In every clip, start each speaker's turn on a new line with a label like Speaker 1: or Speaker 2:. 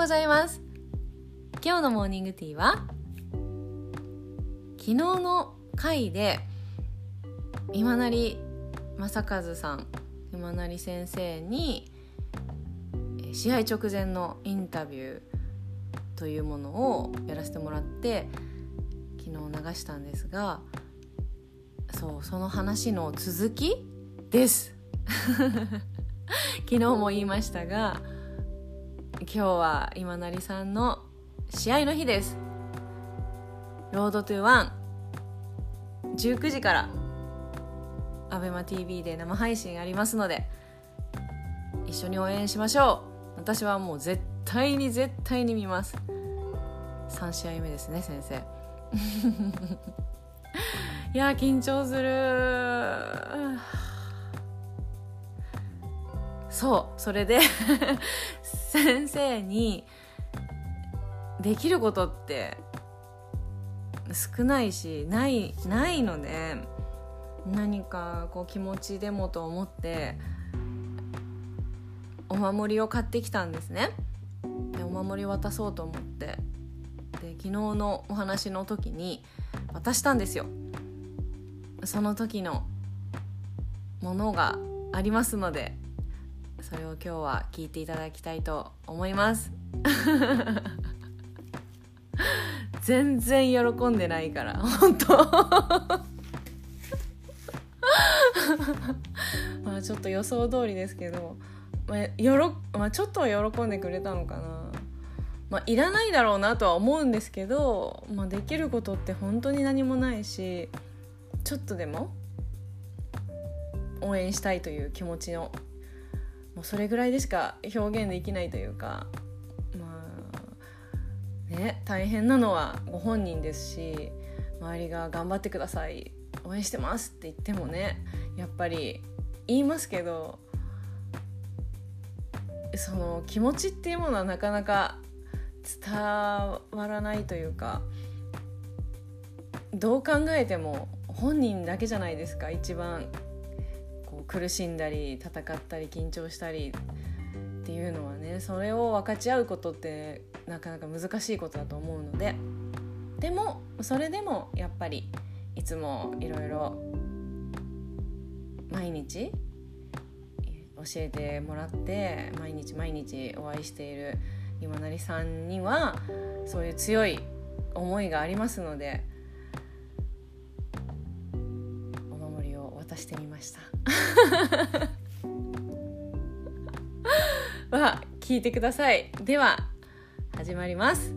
Speaker 1: ございます。今日のモーニングティーは昨日の回で今成正和さん今成先生に試合直前のインタビューというものをやらせてもらって昨日流したんですがそうその話の続きです。昨日も言いましたが今日は今成さんの試合の日です。ロードトゥワン。19時から。ABEMATV で生配信ありますので。一緒に応援しましょう。私はもう絶対に絶対に見ます。3試合目ですね先生。いや緊張する。そうそれで先生にできることって少ないしないないので何かこう気持ちでもと思ってお守りを買ってきたんですね。でお守り渡そうと思って。で昨日のお話の時に渡したんですよ。その時のものがありますのでそれを今日は聞いていただきたいと思います。全然喜んでないから本当。まあちょっと予想通りですけど、まあよろまあ、ちょっとは喜んでくれたのかな、まあ、いらないだろうなとは思うんですけど、まあ、できることって本当に何もないしちょっとでも応援したいという気持ちのもうそれぐらいでしか表現できないというかまあね大変なのはご本人ですし周りが頑張ってください応援してますって言ってもねやっぱり言いますけどその気持ちっていうものはなかなか伝わらないというかどう考えても本人だけじゃないですか一番苦しんだり戦ったり緊張したりっていうのはねそれを分かち合うことってなかなか難しいことだと思うので。でもそれでもやっぱりいつもいろいろ毎日教えてもらって毎日毎日お会いしている今成さんにはそういう強い思いがありますので守りを渡してみました。は聞いてください。では始まります。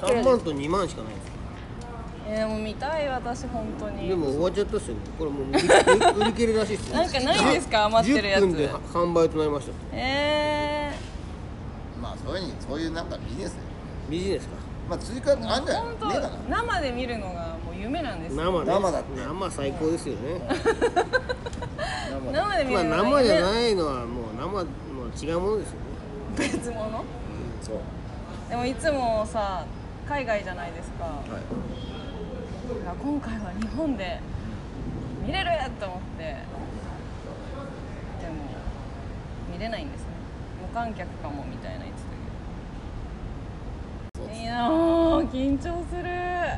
Speaker 2: 3万と2万しかないんです
Speaker 1: えー、もう見たい私本当に。
Speaker 2: でも終わっちゃったっすよね。これもう売り切れらしいっすよ
Speaker 1: なんかないんですか？余ってるやつ。
Speaker 2: 10分で販売となりました。
Speaker 1: え
Speaker 3: まあそういうそういうなんかビジネス
Speaker 2: ビジネスか
Speaker 3: まあ追加あん
Speaker 1: ー、
Speaker 3: じゃない？
Speaker 1: 本当
Speaker 3: ねえ
Speaker 1: 生で見るのがもう夢なんですよ。
Speaker 2: 生ね。
Speaker 3: 生だって。
Speaker 2: 生最高ですよね。
Speaker 3: 生で
Speaker 1: 生で見
Speaker 2: まあ
Speaker 1: るのが
Speaker 2: 生じゃ
Speaker 1: い
Speaker 2: ないのはもう生もう違うものですよね。
Speaker 1: 別物？
Speaker 3: そう。
Speaker 1: でもいつもさ海外じゃないですか。
Speaker 3: はい。
Speaker 1: だから今回は日本で見れると思って。でも見れないんですね。無観客かもみたいな言ってたけどいやー緊張する。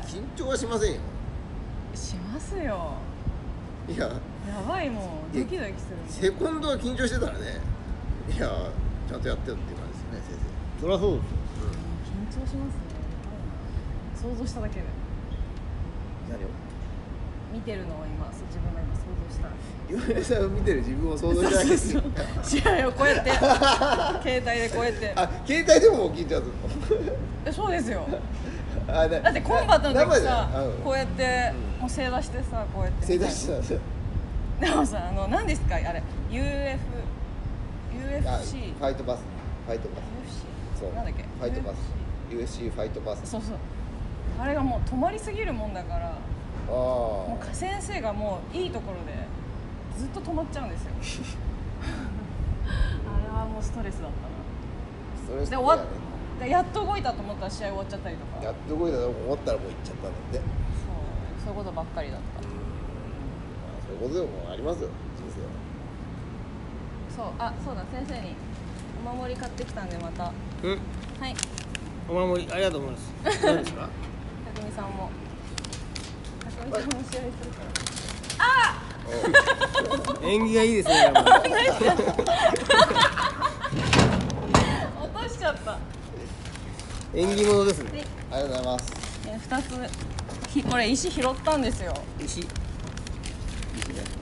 Speaker 3: 緊張はしませんよ。
Speaker 1: しますよ。
Speaker 3: いや。
Speaker 1: やばいもう。ドキドキする
Speaker 3: セコンドは緊張してたらね。いやちゃんとやってよっていう感じですね
Speaker 2: そりゃそうですよ。
Speaker 1: 緊張しますね。想像しただけで。
Speaker 3: 先生何を？
Speaker 1: 見てるのを今自分が今想像した
Speaker 3: 岩根さんを見てる自分を想像しただけですよ
Speaker 1: 試合をこうやって。携帯でこうやって。
Speaker 3: あ携帯でも緊張する
Speaker 1: えそうですよ。
Speaker 3: のあだ
Speaker 1: だってコンバットの時さこうやってもう正座してさこうやって
Speaker 3: 正座してた。んですよ
Speaker 1: でもさあの何ですか？あれ UF
Speaker 3: あ
Speaker 1: UFC
Speaker 3: ファイトバス。ファイトバ
Speaker 1: UFC
Speaker 3: スそう。
Speaker 1: なんだっけ？
Speaker 3: ファイトバス。USC ファイトバス。
Speaker 1: そうそう。あれがもう止まりすぎるもんだから
Speaker 3: あ
Speaker 1: もう先生がもういいところでずっと止まっちゃうんですよ。あれはもうストレスだったな。で終わっでやっと動いたと思ったら試合終わっちゃったりとか。
Speaker 3: やっと動いたと思ったらもう行っちゃったんだって。
Speaker 1: そう。そういうことばっかりだった。
Speaker 3: まあそういうことでもありますよ人生は。
Speaker 1: そう。あそうだ。先生にお守り買ってきたんでまた。は
Speaker 2: うん。
Speaker 1: い。
Speaker 2: お守りありがとうございます。何ですか？
Speaker 1: 匠さんも。匠さんも試合するから。
Speaker 2: 縁起がいいですね
Speaker 1: 落としちゃった
Speaker 2: 縁起物ですね。
Speaker 3: ありがとうございます。
Speaker 1: え二つひこれ石拾ったんですよ。
Speaker 2: 石？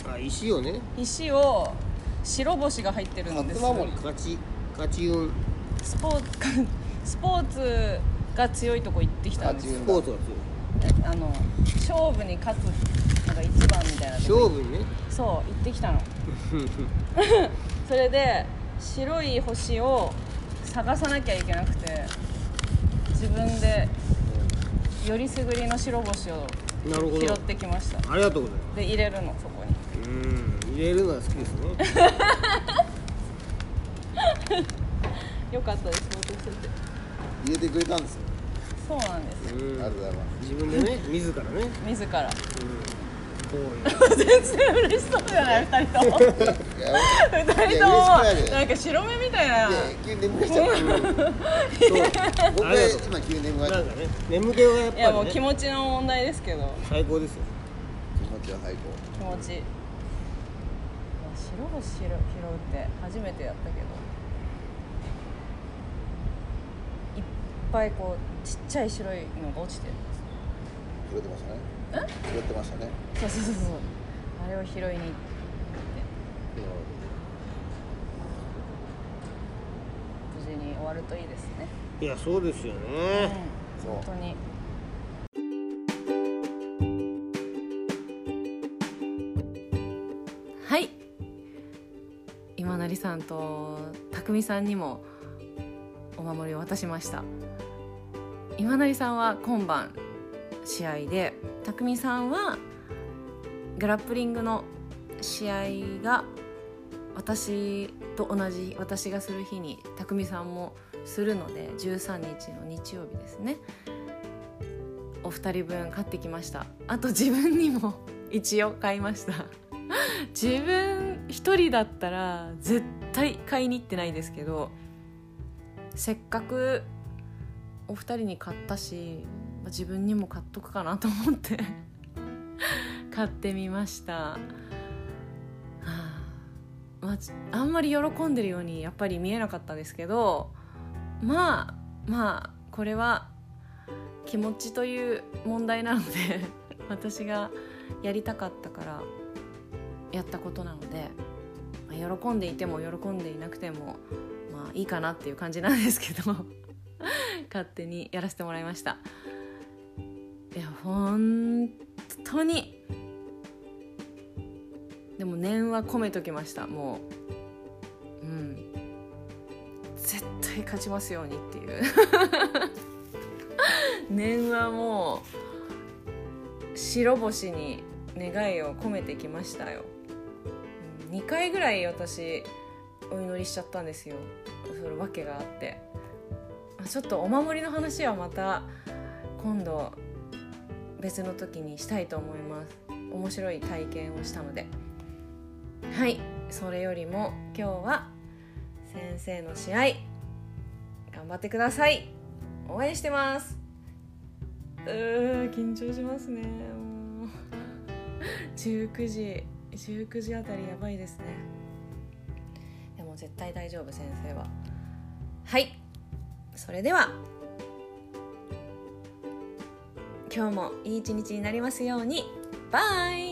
Speaker 2: あ石をね。
Speaker 1: 石を白星が入ってるんです。
Speaker 2: 勝ち勝ち運
Speaker 1: スポーツ スポーツが強いとこ行ってきたんです
Speaker 2: スポーツが強
Speaker 1: あの勝負に勝つのが一番みたいない
Speaker 2: 勝負にね。
Speaker 1: そう行ってきたの。それで白い星を探さなきゃいけなくて自分でよりすぐりの白星を
Speaker 2: なるほど。
Speaker 1: 拾ってきました。
Speaker 2: ありがとうございま
Speaker 1: で入れるのそこに。
Speaker 2: すうん入れるのは好きですね
Speaker 1: よかったです落としてて。
Speaker 3: 入れてくれたんですよ。
Speaker 1: そうなんです
Speaker 2: うん。
Speaker 3: ありがとうございます。
Speaker 2: 自分でね自らね。
Speaker 1: 自ら。
Speaker 2: うん。こういう
Speaker 1: 全然嬉しそうじゃない二人とも
Speaker 3: いや
Speaker 1: 二人とも
Speaker 3: な
Speaker 1: んか白目みたいな
Speaker 3: 急に眠くちゃった僕が
Speaker 2: ありがとう
Speaker 3: 今急に眠くなっちゃった
Speaker 2: ね眠気はやっ
Speaker 1: いやもう
Speaker 2: ぱ
Speaker 1: 気持ちの問題ですけど
Speaker 2: 最高ですよ
Speaker 3: 気持ちは最高
Speaker 1: 気持ちいや白星拾うって初めてやったけどいっぱいこうちっちゃい白いのが落ちてるんです
Speaker 3: 拾ってましたね。拾ってましたね。
Speaker 1: そうそうそう。そうあれを拾いに行って。無事に終わるといいですね。
Speaker 2: いやそうですよ
Speaker 1: うん
Speaker 2: ね。
Speaker 3: そう
Speaker 1: 本当に。はい。今成さんと匠さんにもお守りを渡しました。今成さんは今晩試合で匠さんはグラップリングの試合が私と同じ私がする日に匠さんもするので13日の日曜日ですね。お二人分買ってきました。あと自分にも一応買いました。自分一人だったら絶対買いに行ってないですけどせっかくお二人に買ったしあ自分にも買っとくかなと思って買ってみました、はあ。まあち、あんまり喜んでるようにやっぱり見えなかったですけどまあまあこれは気持ちという問題なので私がやりたかったからやったことなので、まあ、喜んでいても喜んでいなくてもまあいいかなっていう感じなんですけど勝手にやらせてもらいましたいや本当に。でも念は込めときましたもう。うん。絶対勝ちますようにっていう。念はもう白星に願いを込めてきましたよ。2回ぐらい私お祈りしちゃったんですよ。それ訳があって。ちょっとお守りの話はまた今度別の時にしたいと思います。面白い体験をしたので。はい。それよりも今日は先生の試合頑張ってください。応援してます。うー緊張しますね。もう。19時19時あたりやばいですね。でも絶対大丈夫先生は。はい。それでは今日もいい一日になりますように。バイ。